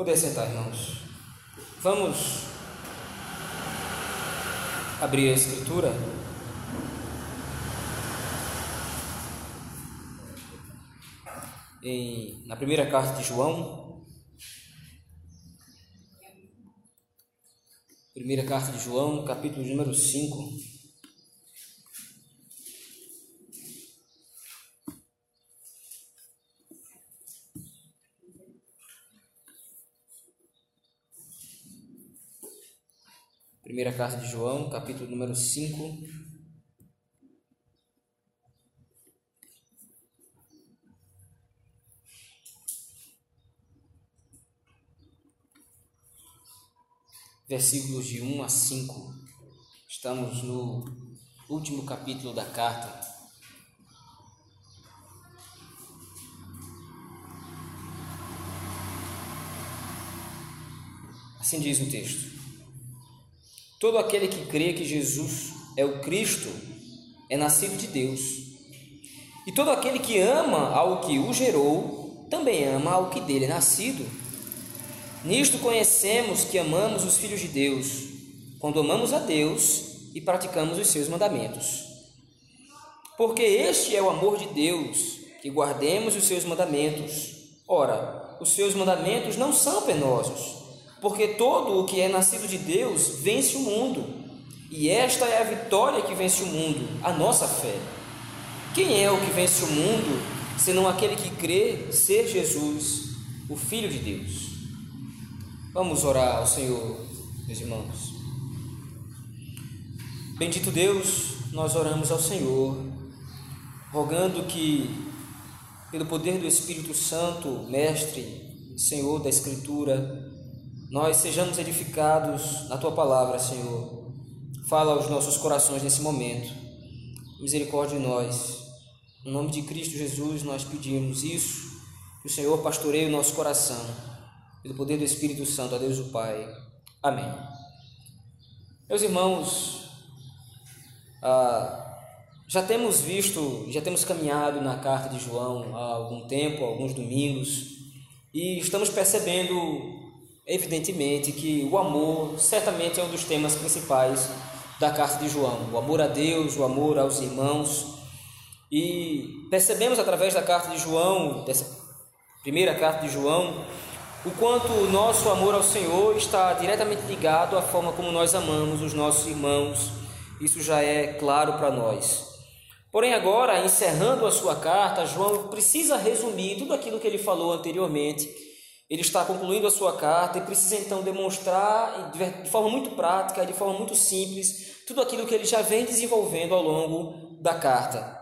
Poder sentar, irmãos. Vamos abrir a Escritura. Em, na primeira carta de João, primeira carta de João, capítulo número 5. Primeira carta de João, capítulo número 5. Versículos de 1 a 5. Estamos no último capítulo da carta. Assim diz o texto. Todo aquele que crê que Jesus é o Cristo é nascido de Deus. E todo aquele que ama ao que o gerou também ama ao que dele é nascido. Nisto conhecemos que amamos os filhos de Deus, quando amamos a Deus e praticamos os seus mandamentos. Porque este é o amor de Deus, que guardemos os seus mandamentos. Ora, os seus mandamentos não são penosos porque todo o que é nascido de Deus vence o mundo. E esta é a vitória que vence o mundo, a nossa fé. Quem é o que vence o mundo, senão aquele que crê ser Jesus, o Filho de Deus? Vamos orar ao Senhor, meus irmãos. Bendito Deus, nós oramos ao Senhor, rogando que, pelo poder do Espírito Santo, Mestre, Senhor da Escritura, nós sejamos edificados na tua palavra, Senhor. Fala aos nossos corações nesse momento. Misericórdia em nós. Em nome de Cristo Jesus, nós pedimos isso. Que o Senhor pastoreie o nosso coração. Pelo poder do Espírito Santo, a Deus o Pai. Amém. Meus irmãos, ah, já temos visto, já temos caminhado na carta de João há algum tempo, alguns domingos, e estamos percebendo evidentemente que o amor certamente é um dos temas principais da carta de João, o amor a Deus, o amor aos irmãos. E percebemos através da carta de João, dessa primeira carta de João, o quanto o nosso amor ao Senhor está diretamente ligado à forma como nós amamos os nossos irmãos. Isso já é claro para nós. Porém, agora, encerrando a sua carta, João precisa resumir tudo aquilo que ele falou anteriormente ele está concluindo a sua carta e precisa então demonstrar de forma muito prática, de forma muito simples, tudo aquilo que ele já vem desenvolvendo ao longo da carta.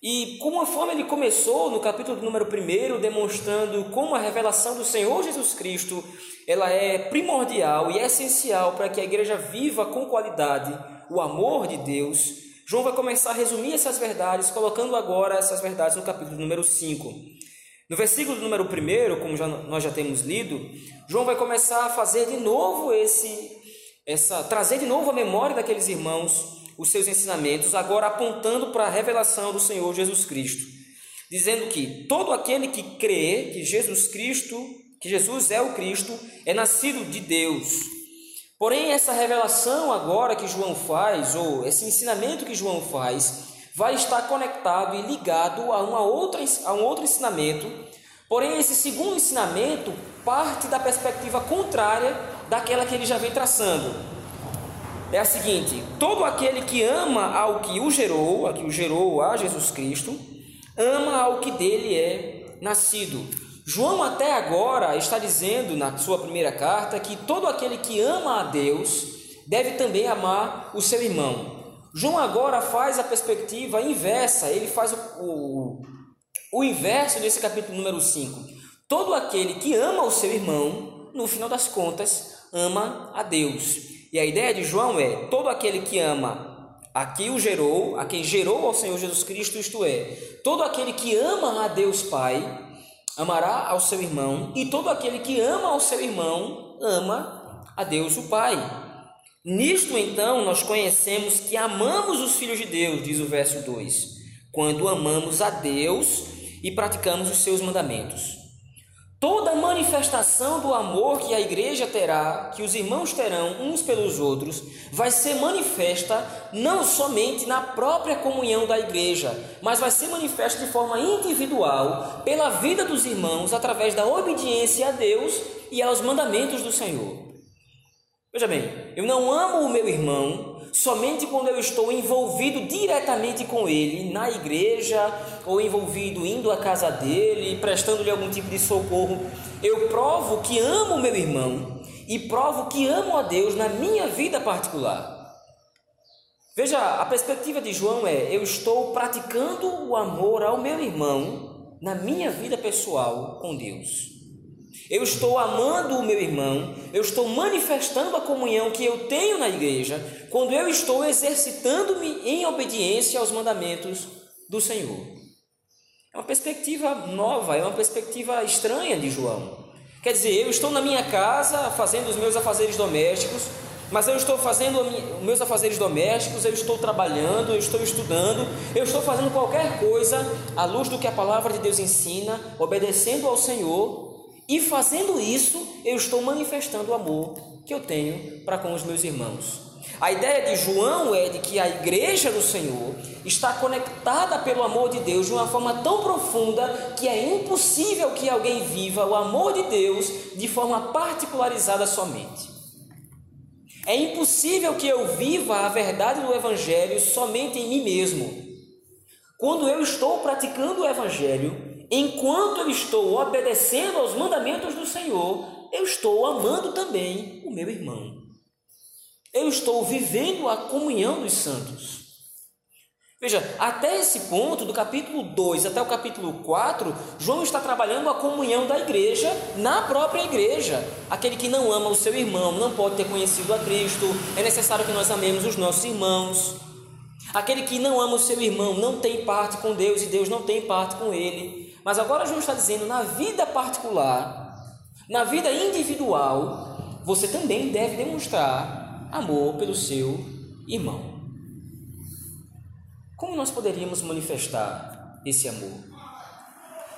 E como a forma ele começou no capítulo número 1, demonstrando como a revelação do Senhor Jesus Cristo ela é primordial e essencial para que a igreja viva com qualidade o amor de Deus. João vai começar a resumir essas verdades, colocando agora essas verdades no capítulo número 5. No versículo número 1, como já, nós já temos lido, João vai começar a fazer de novo esse, essa, trazer de novo a memória daqueles irmãos os seus ensinamentos, agora apontando para a revelação do Senhor Jesus Cristo, dizendo que todo aquele que crê que Jesus Cristo, que Jesus é o Cristo, é nascido de Deus. Porém, essa revelação agora que João faz, ou esse ensinamento que João faz, vai estar conectado e ligado a, uma outra, a um outro ensinamento. Porém, esse segundo ensinamento parte da perspectiva contrária daquela que ele já vem traçando. É a seguinte: todo aquele que ama ao que o gerou, a que o gerou a Jesus Cristo, ama ao que dele é nascido. João até agora está dizendo na sua primeira carta que todo aquele que ama a Deus deve também amar o seu irmão. João agora faz a perspectiva inversa, ele faz o, o, o inverso desse capítulo número 5. Todo aquele que ama o seu irmão, no final das contas, ama a Deus. E a ideia de João é: todo aquele que ama a quem o gerou, a quem gerou ao Senhor Jesus Cristo, isto é, todo aquele que ama a Deus Pai, amará ao seu irmão, e todo aquele que ama ao seu irmão, ama a Deus o Pai. Nisto, então, nós conhecemos que amamos os filhos de Deus, diz o verso 2, quando amamos a Deus e praticamos os seus mandamentos. Toda manifestação do amor que a igreja terá, que os irmãos terão uns pelos outros, vai ser manifesta não somente na própria comunhão da igreja, mas vai ser manifesta de forma individual pela vida dos irmãos através da obediência a Deus e aos mandamentos do Senhor. Veja bem, eu não amo o meu irmão somente quando eu estou envolvido diretamente com ele na igreja ou envolvido indo à casa dele, prestando-lhe algum tipo de socorro. Eu provo que amo o meu irmão e provo que amo a Deus na minha vida particular. Veja, a perspectiva de João é: eu estou praticando o amor ao meu irmão na minha vida pessoal com Deus. Eu estou amando o meu irmão, eu estou manifestando a comunhão que eu tenho na igreja, quando eu estou exercitando-me em obediência aos mandamentos do Senhor. É uma perspectiva nova, é uma perspectiva estranha de João. Quer dizer, eu estou na minha casa fazendo os meus afazeres domésticos, mas eu estou fazendo os meus afazeres domésticos, eu estou trabalhando, eu estou estudando, eu estou fazendo qualquer coisa à luz do que a palavra de Deus ensina, obedecendo ao Senhor e fazendo isso, eu estou manifestando o amor que eu tenho para com os meus irmãos. A ideia de João é de que a igreja do Senhor está conectada pelo amor de Deus de uma forma tão profunda que é impossível que alguém viva o amor de Deus de forma particularizada somente. É impossível que eu viva a verdade do Evangelho somente em mim mesmo. Quando eu estou praticando o Evangelho, enquanto eu estou obedecendo aos mandamentos do Senhor, eu estou amando também o meu irmão. Eu estou vivendo a comunhão dos santos. Veja, até esse ponto, do capítulo 2 até o capítulo 4, João está trabalhando a comunhão da igreja na própria igreja. Aquele que não ama o seu irmão não pode ter conhecido a Cristo, é necessário que nós amemos os nossos irmãos. Aquele que não ama o seu irmão não tem parte com Deus e Deus não tem parte com ele. Mas agora João está dizendo, na vida particular, na vida individual, você também deve demonstrar amor pelo seu irmão. Como nós poderíamos manifestar esse amor?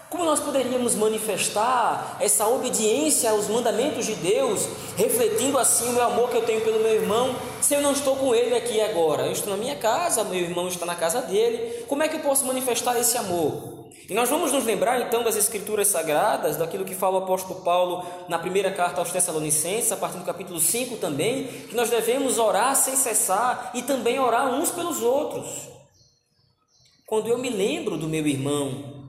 Como nós poderíamos manifestar essa obediência aos mandamentos de Deus, refletindo assim o meu amor que eu tenho pelo meu irmão, se eu não estou com ele aqui agora? Eu estou na minha casa, meu irmão está na casa dele. Como é que eu posso manifestar esse amor? E nós vamos nos lembrar então das Escrituras Sagradas, daquilo que fala o apóstolo Paulo na primeira carta aos Tessalonicenses, a partir do capítulo 5 também, que nós devemos orar sem cessar e também orar uns pelos outros. Quando eu me lembro do meu irmão,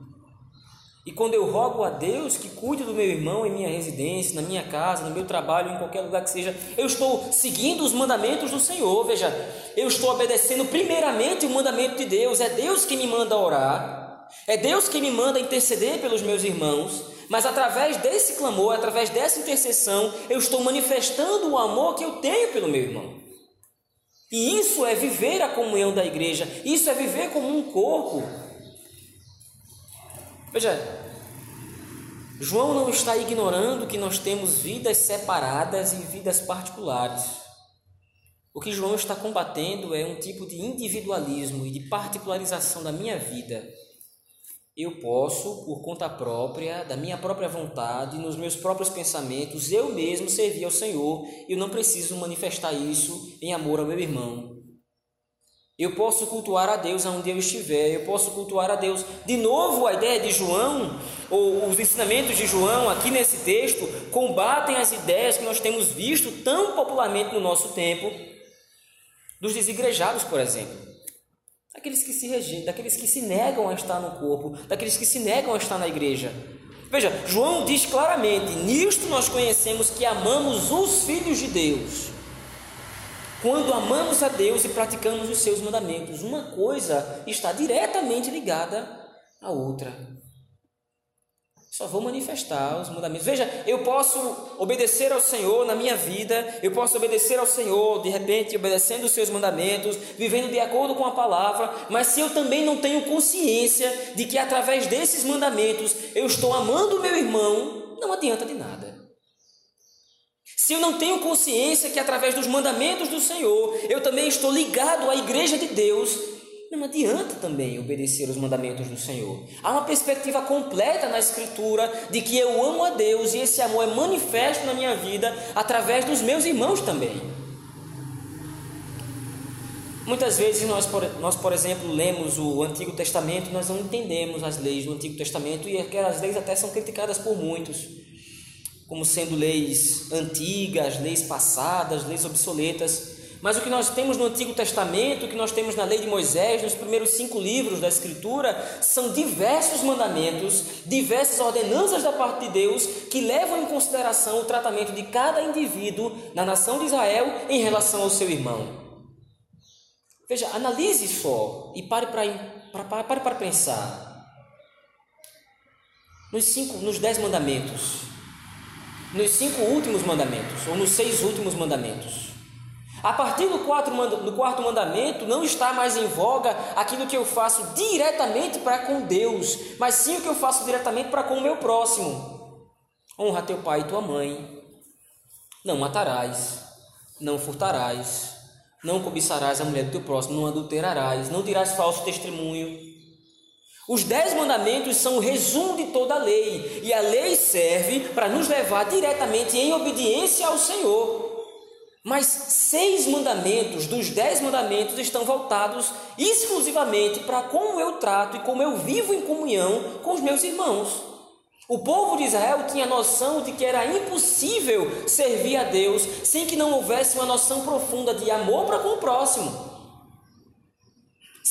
e quando eu rogo a Deus que cuide do meu irmão em minha residência, na minha casa, no meu trabalho, em qualquer lugar que seja, eu estou seguindo os mandamentos do Senhor. Veja, eu estou obedecendo primeiramente o mandamento de Deus. É Deus que me manda orar. É Deus que me manda interceder pelos meus irmãos, mas através desse clamor, através dessa intercessão, eu estou manifestando o amor que eu tenho pelo meu irmão. E isso é viver a comunhão da igreja, isso é viver como um corpo. Veja, João não está ignorando que nós temos vidas separadas e vidas particulares. O que João está combatendo é um tipo de individualismo e de particularização da minha vida eu posso, por conta própria, da minha própria vontade, nos meus próprios pensamentos, eu mesmo servir ao Senhor. Eu não preciso manifestar isso em amor ao meu irmão. Eu posso cultuar a Deus aonde eu estiver, eu posso cultuar a Deus. De novo, a ideia de João, ou os ensinamentos de João aqui nesse texto, combatem as ideias que nós temos visto tão popularmente no nosso tempo, dos desigrejados, por exemplo daqueles que se rejeitam, daqueles que se negam a estar no corpo, daqueles que se negam a estar na igreja. Veja, João diz claramente: nisto nós conhecemos que amamos os filhos de Deus. Quando amamos a Deus e praticamos os seus mandamentos, uma coisa está diretamente ligada à outra. Só vou manifestar os mandamentos. Veja, eu posso obedecer ao Senhor na minha vida, eu posso obedecer ao Senhor, de repente, obedecendo os seus mandamentos, vivendo de acordo com a palavra, mas se eu também não tenho consciência de que através desses mandamentos eu estou amando o meu irmão, não adianta de nada. Se eu não tenho consciência que através dos mandamentos do Senhor eu também estou ligado à igreja de Deus, não adianta também obedecer os mandamentos do Senhor. Há uma perspectiva completa na Escritura de que eu amo a Deus e esse amor é manifesto na minha vida através dos meus irmãos também. Muitas vezes nós por, nós, por exemplo, lemos o Antigo Testamento, nós não entendemos as leis do Antigo Testamento e aquelas leis até são criticadas por muitos, como sendo leis antigas, leis passadas, leis obsoletas. Mas o que nós temos no Antigo Testamento, o que nós temos na lei de Moisés, nos primeiros cinco livros da Escritura, são diversos mandamentos, diversas ordenanças da parte de Deus que levam em consideração o tratamento de cada indivíduo na nação de Israel em relação ao seu irmão. Veja, analise só e pare para, pare para pensar. Nos cinco, nos dez mandamentos, nos cinco últimos mandamentos, ou nos seis últimos mandamentos, a partir do quarto, do quarto mandamento, não está mais em voga aquilo que eu faço diretamente para com Deus, mas sim o que eu faço diretamente para com o meu próximo. Honra teu pai e tua mãe. Não matarás. Não furtarás. Não cobiçarás a mulher do teu próximo. Não adulterarás. Não dirás falso testemunho. Os dez mandamentos são o resumo de toda a lei, e a lei serve para nos levar diretamente em obediência ao Senhor. Mas seis mandamentos dos dez mandamentos estão voltados exclusivamente para como eu trato e como eu vivo em comunhão com os meus irmãos. O povo de Israel tinha noção de que era impossível servir a Deus sem que não houvesse uma noção profunda de amor para com o próximo.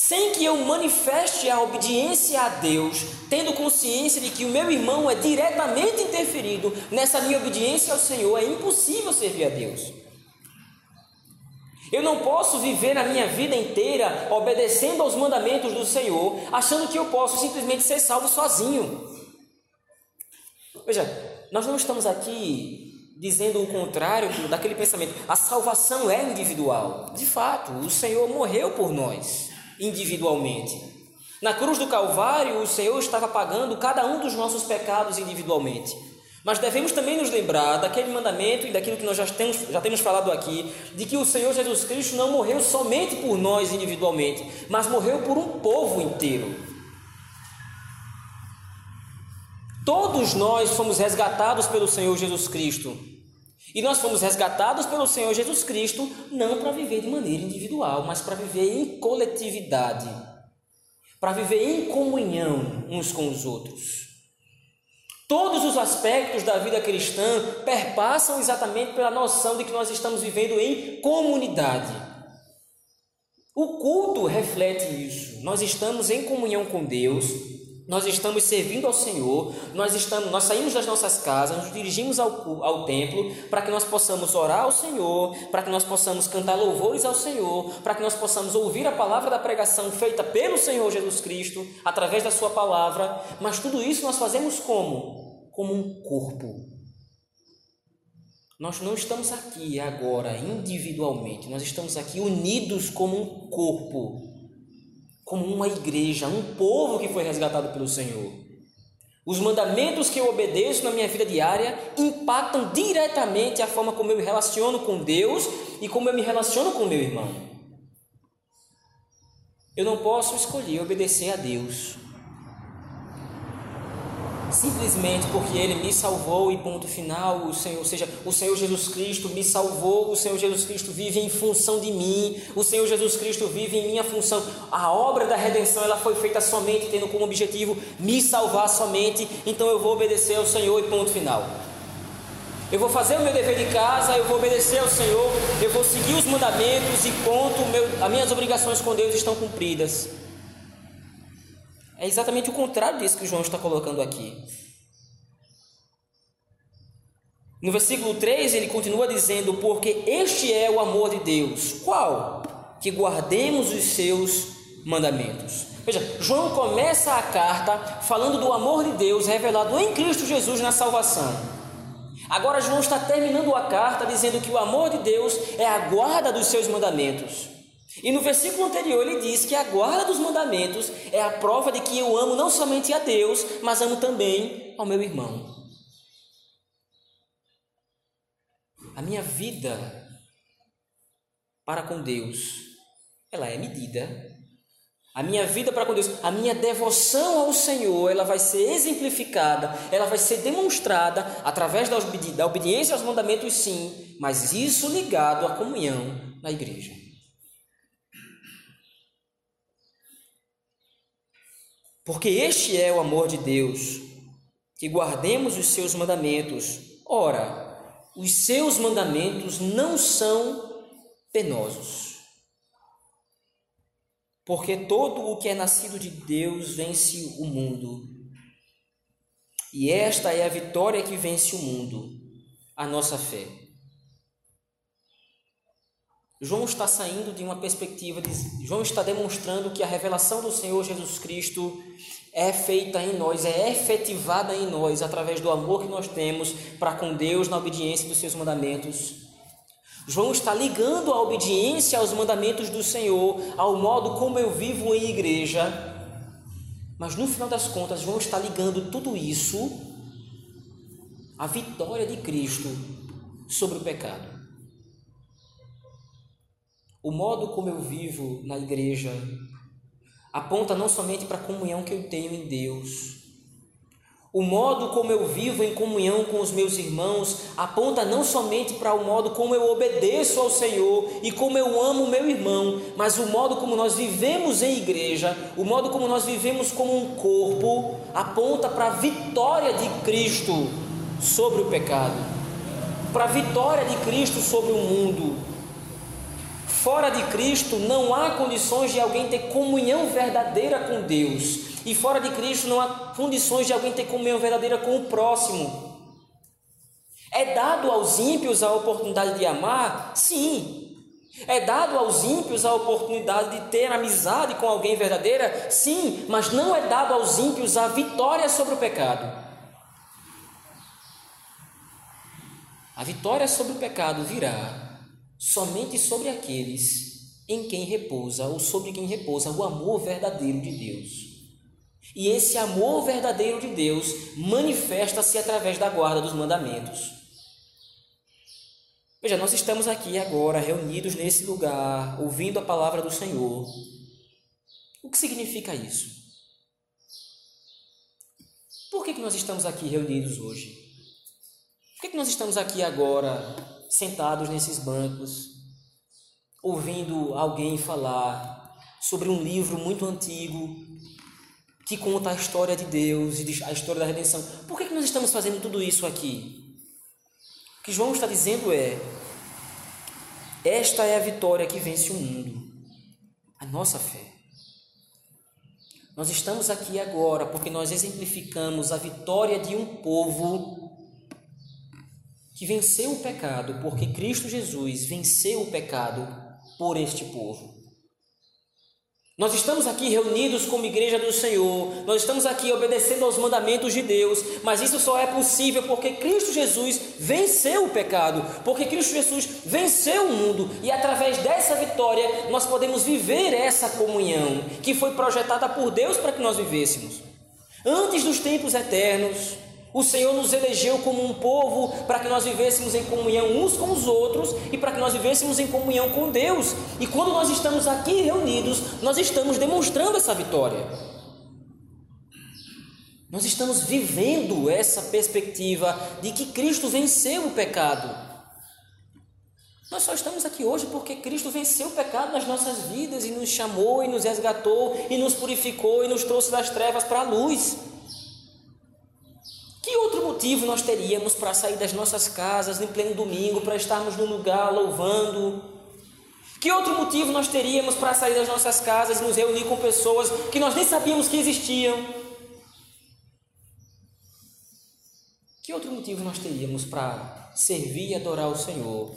Sem que eu manifeste a obediência a Deus, tendo consciência de que o meu irmão é diretamente interferido nessa minha obediência ao Senhor, é impossível servir a Deus. Eu não posso viver a minha vida inteira obedecendo aos mandamentos do Senhor, achando que eu posso simplesmente ser salvo sozinho. Veja, nós não estamos aqui dizendo o contrário daquele pensamento. A salvação é individual. De fato, o Senhor morreu por nós individualmente. Na cruz do Calvário, o Senhor estava pagando cada um dos nossos pecados individualmente. Mas devemos também nos lembrar daquele mandamento e daquilo que nós já temos, já temos falado aqui, de que o Senhor Jesus Cristo não morreu somente por nós individualmente, mas morreu por um povo inteiro. Todos nós fomos resgatados pelo Senhor Jesus Cristo. E nós fomos resgatados pelo Senhor Jesus Cristo não para viver de maneira individual, mas para viver em coletividade, para viver em comunhão uns com os outros. Todos os aspectos da vida cristã perpassam exatamente pela noção de que nós estamos vivendo em comunidade. O culto reflete isso. Nós estamos em comunhão com Deus, nós estamos servindo ao Senhor, nós estamos, nós saímos das nossas casas, nos dirigimos ao, ao templo para que nós possamos orar ao Senhor, para que nós possamos cantar louvores ao Senhor, para que nós possamos ouvir a palavra da pregação feita pelo Senhor Jesus Cristo através da sua palavra. Mas tudo isso nós fazemos como? como um corpo. Nós não estamos aqui agora individualmente, nós estamos aqui unidos como um corpo, como uma igreja, um povo que foi resgatado pelo Senhor. Os mandamentos que eu obedeço na minha vida diária impactam diretamente a forma como eu me relaciono com Deus e como eu me relaciono com meu irmão. Eu não posso escolher obedecer a Deus simplesmente porque Ele me salvou e ponto final, o Senhor, ou seja, o Senhor Jesus Cristo me salvou, o Senhor Jesus Cristo vive em função de mim, o Senhor Jesus Cristo vive em minha função. A obra da redenção ela foi feita somente tendo como objetivo me salvar somente, então eu vou obedecer ao Senhor e ponto final. Eu vou fazer o meu dever de casa, eu vou obedecer ao Senhor, eu vou seguir os mandamentos e ponto, meu, as minhas obrigações com Deus estão cumpridas. É exatamente o contrário disso que João está colocando aqui. No versículo 3 ele continua dizendo: Porque este é o amor de Deus. Qual? Que guardemos os seus mandamentos. Veja, João começa a carta falando do amor de Deus revelado em Cristo Jesus na salvação. Agora, João está terminando a carta dizendo que o amor de Deus é a guarda dos seus mandamentos. E no versículo anterior ele diz que a guarda dos mandamentos é a prova de que eu amo não somente a Deus, mas amo também ao meu irmão. A minha vida para com Deus, ela é medida. A minha vida para com Deus, a minha devoção ao Senhor, ela vai ser exemplificada, ela vai ser demonstrada através da, obedi da obediência aos mandamentos, sim, mas isso ligado à comunhão na igreja. Porque este é o amor de Deus, que guardemos os seus mandamentos. Ora, os seus mandamentos não são penosos. Porque todo o que é nascido de Deus vence o mundo. E esta é a vitória que vence o mundo, a nossa fé. João está saindo de uma perspectiva, de, João está demonstrando que a revelação do Senhor Jesus Cristo é feita em nós, é efetivada em nós através do amor que nós temos para com Deus na obediência dos seus mandamentos. João está ligando a obediência aos mandamentos do Senhor ao modo como eu vivo em igreja. Mas no final das contas, João está ligando tudo isso à vitória de Cristo sobre o pecado. O modo como eu vivo na igreja aponta não somente para a comunhão que eu tenho em Deus. O modo como eu vivo em comunhão com os meus irmãos aponta não somente para o modo como eu obedeço ao Senhor e como eu amo o meu irmão, mas o modo como nós vivemos em igreja, o modo como nós vivemos como um corpo, aponta para a vitória de Cristo sobre o pecado, para a vitória de Cristo sobre o mundo, Fora de Cristo não há condições de alguém ter comunhão verdadeira com Deus. E fora de Cristo não há condições de alguém ter comunhão verdadeira com o próximo. É dado aos ímpios a oportunidade de amar? Sim. É dado aos ímpios a oportunidade de ter amizade com alguém verdadeira? Sim, mas não é dado aos ímpios a vitória sobre o pecado. A vitória sobre o pecado virá somente sobre aqueles em quem repousa ou sobre quem repousa o amor verdadeiro de Deus. E esse amor verdadeiro de Deus manifesta-se através da guarda dos mandamentos. Veja, nós estamos aqui agora reunidos nesse lugar, ouvindo a palavra do Senhor. O que significa isso? Por que, que nós estamos aqui reunidos hoje? Por que, que nós estamos aqui agora sentados nesses bancos, ouvindo alguém falar sobre um livro muito antigo que conta a história de Deus e a história da redenção. Por que, que nós estamos fazendo tudo isso aqui? O que João está dizendo é: esta é a vitória que vence o mundo, a nossa fé. Nós estamos aqui agora porque nós exemplificamos a vitória de um povo que venceu o pecado, porque Cristo Jesus venceu o pecado por este povo. Nós estamos aqui reunidos como igreja do Senhor, nós estamos aqui obedecendo aos mandamentos de Deus, mas isso só é possível porque Cristo Jesus venceu o pecado, porque Cristo Jesus venceu o mundo e através dessa vitória nós podemos viver essa comunhão que foi projetada por Deus para que nós vivêssemos. Antes dos tempos eternos, o Senhor nos elegeu como um povo para que nós vivêssemos em comunhão uns com os outros e para que nós vivêssemos em comunhão com Deus. E quando nós estamos aqui reunidos, nós estamos demonstrando essa vitória. Nós estamos vivendo essa perspectiva de que Cristo venceu o pecado. Nós só estamos aqui hoje porque Cristo venceu o pecado nas nossas vidas e nos chamou e nos resgatou e nos purificou e nos trouxe das trevas para a luz. Motivo nós teríamos para sair das nossas casas em pleno domingo, para estarmos num lugar louvando? Que outro motivo nós teríamos para sair das nossas casas e nos reunir com pessoas que nós nem sabíamos que existiam? Que outro motivo nós teríamos para servir e adorar o Senhor?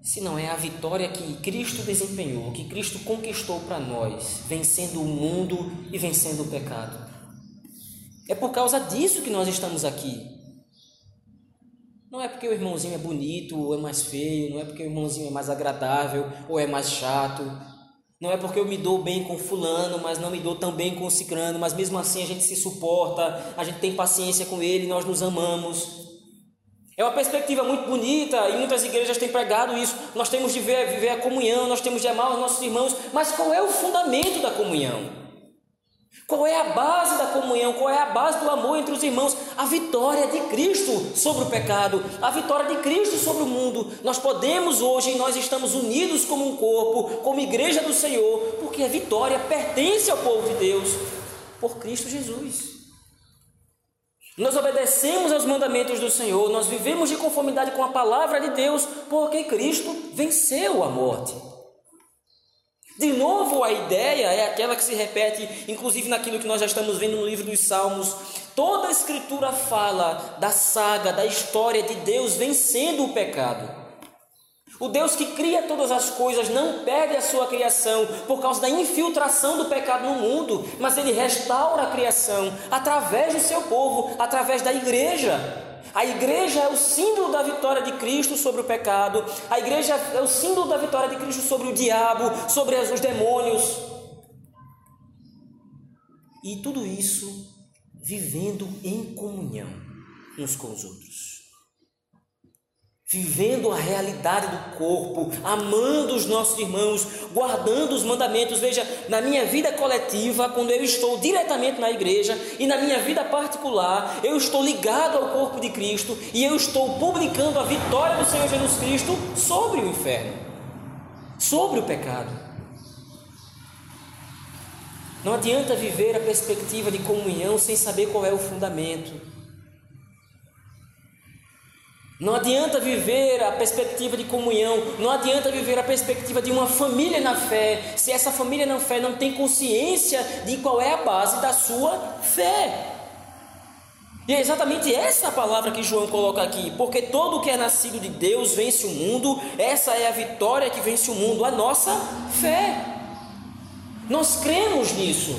Se não é a vitória que Cristo desempenhou, que Cristo conquistou para nós, vencendo o mundo e vencendo o pecado. É por causa disso que nós estamos aqui. Não é porque o irmãozinho é bonito ou é mais feio, não é porque o irmãozinho é mais agradável ou é mais chato. Não é porque eu me dou bem com fulano, mas não me dou tão bem com cicrano, mas mesmo assim a gente se suporta, a gente tem paciência com ele, nós nos amamos. É uma perspectiva muito bonita e muitas igrejas têm pregado isso. Nós temos de viver a comunhão, nós temos de amar os nossos irmãos, mas qual é o fundamento da comunhão? Qual é a base da comunhão? Qual é a base do amor entre os irmãos? A vitória de Cristo sobre o pecado, a vitória de Cristo sobre o mundo. Nós podemos hoje, nós estamos unidos como um corpo, como igreja do Senhor, porque a vitória pertence ao povo de Deus por Cristo Jesus. Nós obedecemos aos mandamentos do Senhor, nós vivemos de conformidade com a palavra de Deus, porque Cristo venceu a morte. De novo, a ideia é aquela que se repete, inclusive naquilo que nós já estamos vendo no livro dos Salmos. Toda a Escritura fala da saga, da história de Deus vencendo o pecado. O Deus que cria todas as coisas não perde a sua criação por causa da infiltração do pecado no mundo, mas ele restaura a criação através do seu povo, através da igreja. A igreja é o símbolo da vitória de Cristo sobre o pecado. A igreja é o símbolo da vitória de Cristo sobre o diabo, sobre os demônios. E tudo isso vivendo em comunhão uns com os outros vivendo a realidade do corpo, amando os nossos irmãos, guardando os mandamentos. Veja, na minha vida coletiva, quando eu estou diretamente na igreja e na minha vida particular, eu estou ligado ao corpo de Cristo e eu estou publicando a vitória do Senhor Jesus Cristo sobre o inferno, sobre o pecado. Não adianta viver a perspectiva de comunhão sem saber qual é o fundamento. Não adianta viver a perspectiva de comunhão, não adianta viver a perspectiva de uma família na fé, se essa família na fé não tem consciência de qual é a base da sua fé. E é exatamente essa palavra que João coloca aqui, porque todo o que é nascido de Deus vence o mundo, essa é a vitória que vence o mundo, a nossa fé. Nós cremos nisso.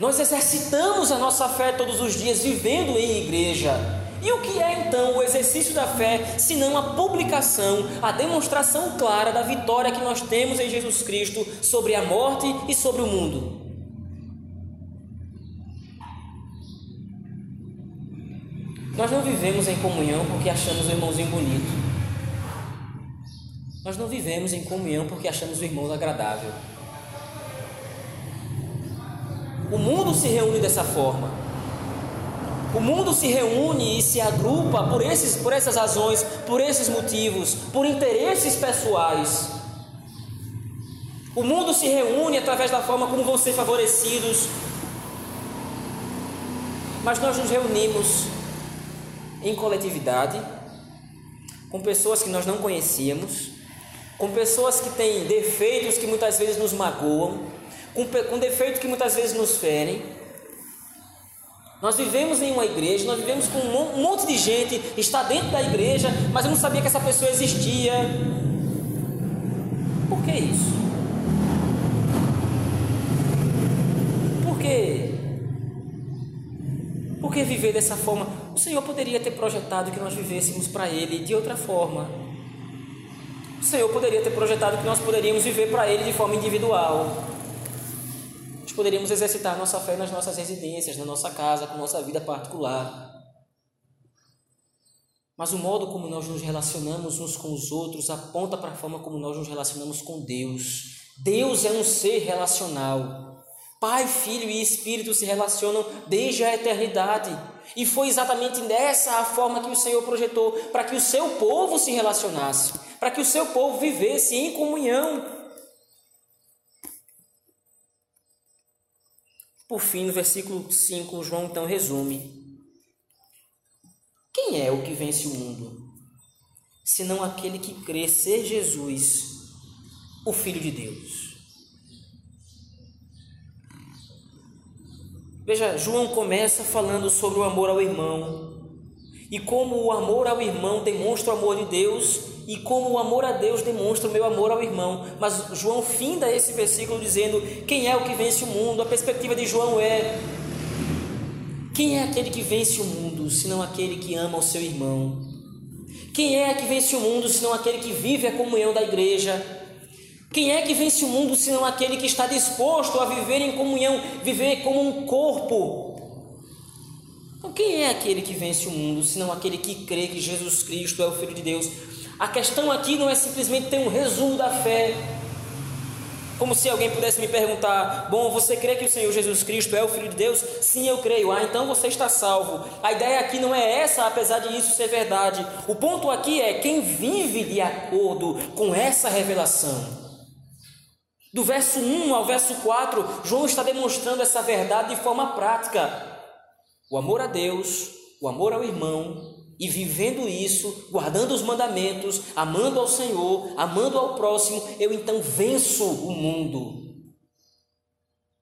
Nós exercitamos a nossa fé todos os dias, vivendo em igreja. E o que é então o exercício da fé, se não a publicação, a demonstração clara da vitória que nós temos em Jesus Cristo sobre a morte e sobre o mundo? Nós não vivemos em comunhão porque achamos o irmãozinho bonito. Nós não vivemos em comunhão porque achamos o irmão agradável. O mundo se reúne dessa forma. O mundo se reúne e se agrupa por, esses, por essas razões, por esses motivos, por interesses pessoais. O mundo se reúne através da forma como vão ser favorecidos. Mas nós nos reunimos em coletividade, com pessoas que nós não conhecíamos, com pessoas que têm defeitos que muitas vezes nos magoam, com, com defeitos que muitas vezes nos ferem nós vivemos em uma igreja, nós vivemos com um monte de gente, está dentro da igreja, mas eu não sabia que essa pessoa existia. Por que isso? Por quê? Por que viver dessa forma? O Senhor poderia ter projetado que nós vivêssemos para Ele de outra forma. O Senhor poderia ter projetado que nós poderíamos viver para Ele de forma individual nós poderíamos exercitar nossa fé nas nossas residências, na nossa casa, com nossa vida particular. Mas o modo como nós nos relacionamos uns com os outros aponta para a forma como nós nos relacionamos com Deus. Deus é um ser relacional. Pai, Filho e Espírito se relacionam desde a eternidade. E foi exatamente dessa a forma que o Senhor projetou para que o seu povo se relacionasse, para que o seu povo vivesse em comunhão. Por fim, no versículo 5, João então resume: Quem é o que vence o mundo? Senão aquele que crê ser Jesus, o Filho de Deus. Veja, João começa falando sobre o amor ao irmão e como o amor ao irmão demonstra o amor de Deus e como o amor a Deus demonstra o meu amor ao irmão. Mas João finda esse versículo dizendo: Quem é o que vence o mundo? A perspectiva de João é: Quem é aquele que vence o mundo, senão aquele que ama o seu irmão? Quem é que vence o mundo, senão aquele que vive a comunhão da igreja? Quem é que vence o mundo, senão aquele que está disposto a viver em comunhão, viver como um corpo? Então, quem é aquele que vence o mundo, senão aquele que crê que Jesus Cristo é o Filho de Deus? A questão aqui não é simplesmente ter um resumo da fé, como se alguém pudesse me perguntar: Bom, você crê que o Senhor Jesus Cristo é o Filho de Deus? Sim, eu creio. Ah, então você está salvo. A ideia aqui não é essa, apesar de isso ser verdade. O ponto aqui é quem vive de acordo com essa revelação. Do verso 1 ao verso 4, João está demonstrando essa verdade de forma prática. O amor a Deus, o amor ao irmão, e vivendo isso, guardando os mandamentos, amando ao Senhor, amando ao próximo, eu então venço o mundo.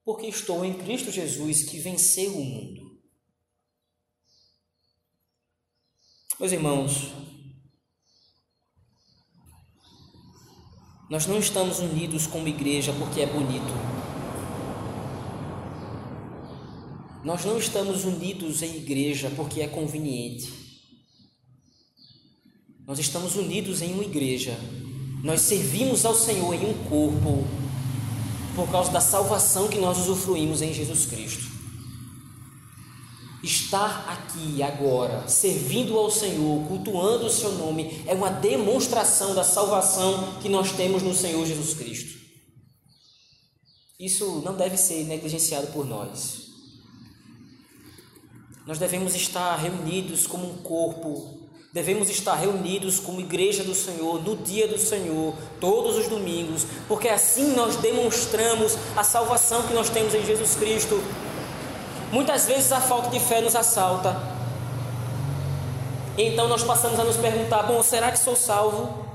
Porque estou em Cristo Jesus que venceu o mundo. Meus irmãos, nós não estamos unidos como igreja porque é bonito. Nós não estamos unidos em igreja porque é conveniente. Nós estamos unidos em uma igreja. Nós servimos ao Senhor em um corpo por causa da salvação que nós usufruímos em Jesus Cristo. Estar aqui agora, servindo ao Senhor, cultuando o seu nome, é uma demonstração da salvação que nós temos no Senhor Jesus Cristo. Isso não deve ser negligenciado por nós. Nós devemos estar reunidos como um corpo Devemos estar reunidos como igreja do Senhor no dia do Senhor, todos os domingos, porque assim nós demonstramos a salvação que nós temos em Jesus Cristo. Muitas vezes a falta de fé nos assalta. Então nós passamos a nos perguntar: bom, será que sou salvo?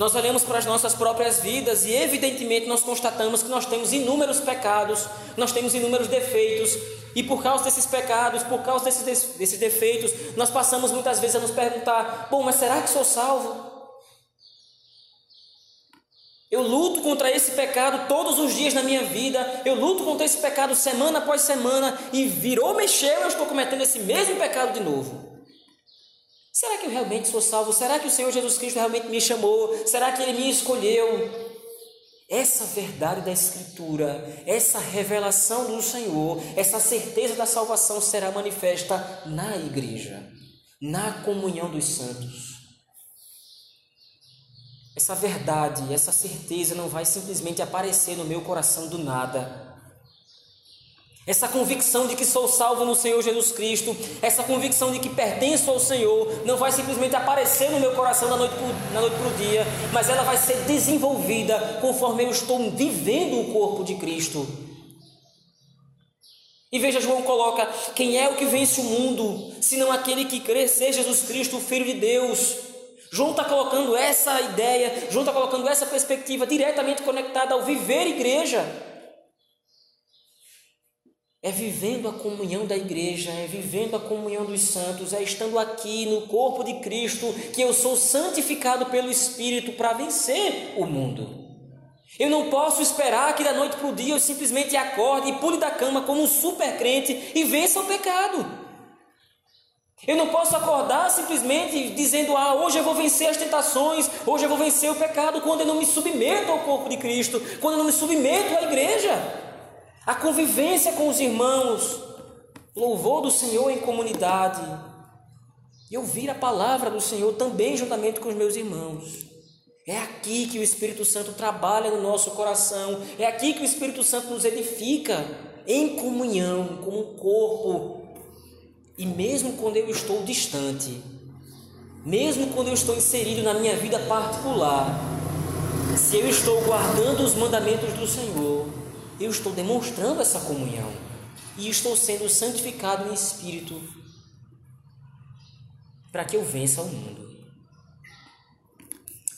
Nós olhamos para as nossas próprias vidas e, evidentemente, nós constatamos que nós temos inúmeros pecados, nós temos inúmeros defeitos, e por causa desses pecados, por causa desses, desses defeitos, nós passamos muitas vezes a nos perguntar: bom, mas será que sou salvo? Eu luto contra esse pecado todos os dias na minha vida, eu luto contra esse pecado semana após semana, e virou, mexeu, eu estou cometendo esse mesmo pecado de novo. Será que eu realmente sou salvo? Será que o Senhor Jesus Cristo realmente me chamou? Será que Ele me escolheu? Essa verdade da Escritura, essa revelação do Senhor, essa certeza da salvação será manifesta na igreja, na comunhão dos santos. Essa verdade, essa certeza não vai simplesmente aparecer no meu coração do nada. Essa convicção de que sou salvo no Senhor Jesus Cristo, essa convicção de que pertenço ao Senhor, não vai simplesmente aparecer no meu coração da noite para o dia, mas ela vai ser desenvolvida conforme eu estou vivendo o corpo de Cristo. E veja, João coloca: quem é o que vence o mundo, senão aquele que crê ser Jesus Cristo, o Filho de Deus? João está colocando essa ideia, João está colocando essa perspectiva diretamente conectada ao viver igreja. É vivendo a comunhão da igreja, é vivendo a comunhão dos santos, é estando aqui no corpo de Cristo que eu sou santificado pelo Espírito para vencer o mundo. Eu não posso esperar que da noite para o dia eu simplesmente acorde e pule da cama como um super crente e vença o pecado. Eu não posso acordar simplesmente dizendo, ah, hoje eu vou vencer as tentações, hoje eu vou vencer o pecado, quando eu não me submeto ao corpo de Cristo, quando eu não me submeto à igreja a convivência com os irmãos, louvor do Senhor em comunidade e ouvir a palavra do Senhor também juntamente com os meus irmãos. É aqui que o Espírito Santo trabalha no nosso coração, é aqui que o Espírito Santo nos edifica em comunhão, como um corpo. E mesmo quando eu estou distante, mesmo quando eu estou inserido na minha vida particular, se eu estou guardando os mandamentos do Senhor, eu estou demonstrando essa comunhão e estou sendo santificado em espírito para que eu vença o mundo.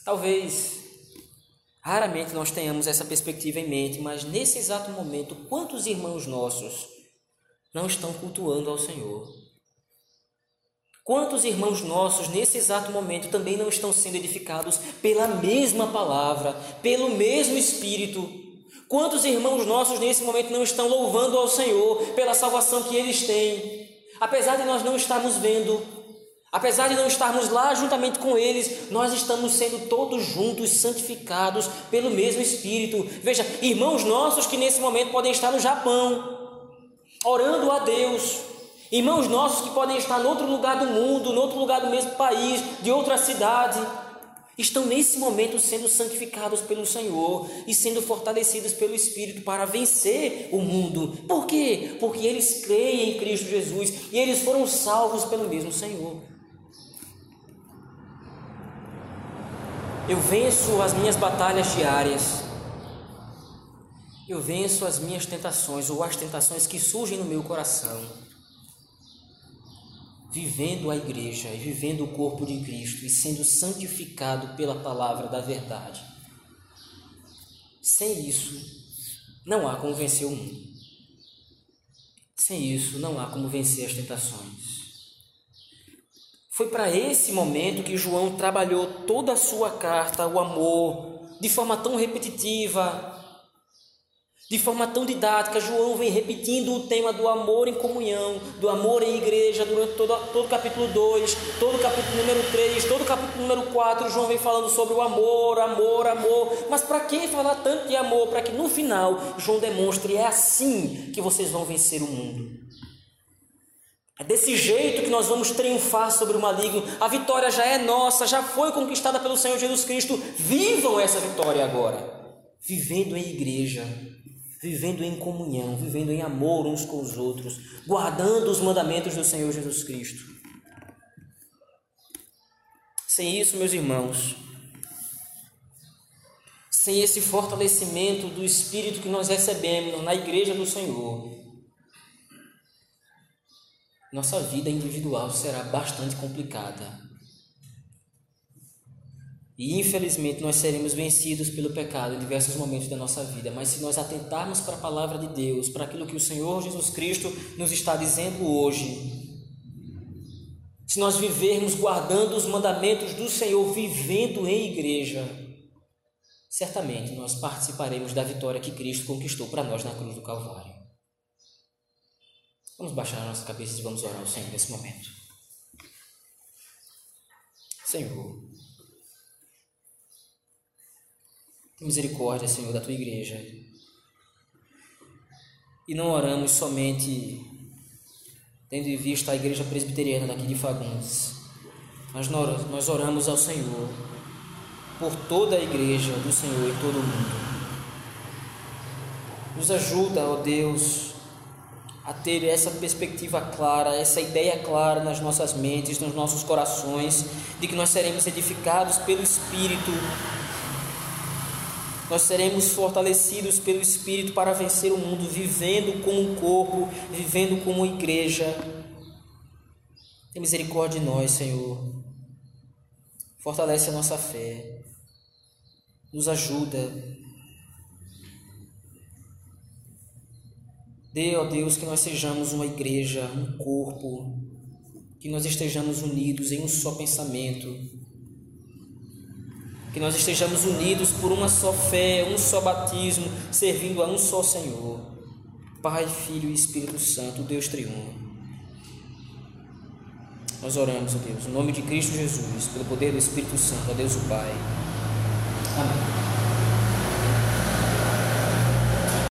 Talvez raramente nós tenhamos essa perspectiva em mente, mas nesse exato momento, quantos irmãos nossos não estão cultuando ao Senhor? Quantos irmãos nossos nesse exato momento também não estão sendo edificados pela mesma palavra, pelo mesmo Espírito? Quantos irmãos nossos nesse momento não estão louvando ao Senhor pela salvação que eles têm? Apesar de nós não estarmos vendo, apesar de não estarmos lá juntamente com eles, nós estamos sendo todos juntos santificados pelo mesmo Espírito. Veja, irmãos nossos que nesse momento podem estar no Japão, orando a Deus, Irmãos nossos que podem estar em outro lugar do mundo, em outro lugar do mesmo país, de outra cidade, estão nesse momento sendo santificados pelo Senhor e sendo fortalecidos pelo Espírito para vencer o mundo. Por quê? Porque eles creem em Cristo Jesus e eles foram salvos pelo mesmo Senhor. Eu venço as minhas batalhas diárias. Eu venço as minhas tentações ou as tentações que surgem no meu coração vivendo a igreja e vivendo o corpo de Cristo e sendo santificado pela palavra da verdade. Sem isso, não há como vencer o mundo. Sem isso, não há como vencer as tentações. Foi para esse momento que João trabalhou toda a sua carta, o amor, de forma tão repetitiva, de forma tão didática, João vem repetindo o tema do amor em comunhão, do amor em igreja, durante todo, todo o capítulo 2, todo o capítulo número 3, todo o capítulo número 4. João vem falando sobre o amor, amor, amor. Mas para que falar tanto de amor? Para que no final João demonstre: é assim que vocês vão vencer o mundo. É desse jeito que nós vamos triunfar sobre o maligno. A vitória já é nossa, já foi conquistada pelo Senhor Jesus Cristo. Vivam essa vitória agora, vivendo em igreja vivendo em comunhão, vivendo em amor uns com os outros, guardando os mandamentos do Senhor Jesus Cristo. Sem isso, meus irmãos, sem esse fortalecimento do Espírito que nós recebemos na igreja do Senhor, nossa vida individual será bastante complicada. E infelizmente nós seremos vencidos pelo pecado em diversos momentos da nossa vida, mas se nós atentarmos para a palavra de Deus, para aquilo que o Senhor Jesus Cristo nos está dizendo hoje, se nós vivermos guardando os mandamentos do Senhor, vivendo em igreja, certamente nós participaremos da vitória que Cristo conquistou para nós na cruz do Calvário. Vamos baixar a nossa cabeça e vamos orar ao Senhor nesse momento. Senhor, misericórdia, Senhor, da tua igreja. E não oramos somente tendo em vista a igreja presbiteriana daqui de Fagundes, mas nós oramos ao Senhor por toda a igreja do Senhor em todo o mundo. Nos ajuda, ó Deus, a ter essa perspectiva clara, essa ideia clara nas nossas mentes, nos nossos corações, de que nós seremos edificados pelo Espírito nós seremos fortalecidos pelo Espírito para vencer o mundo, vivendo como um corpo, vivendo como igreja. Tem misericórdia de nós, Senhor. Fortalece a nossa fé. Nos ajuda. Dê, ó Deus, que nós sejamos uma igreja, um corpo, que nós estejamos unidos em um só pensamento que nós estejamos unidos por uma só fé, um só batismo, servindo a um só Senhor. Pai, Filho e Espírito Santo, Deus triunfa. Nós oramos, ó Deus, em nome de Cristo Jesus, pelo poder do Espírito Santo, a Deus o Pai. Amém.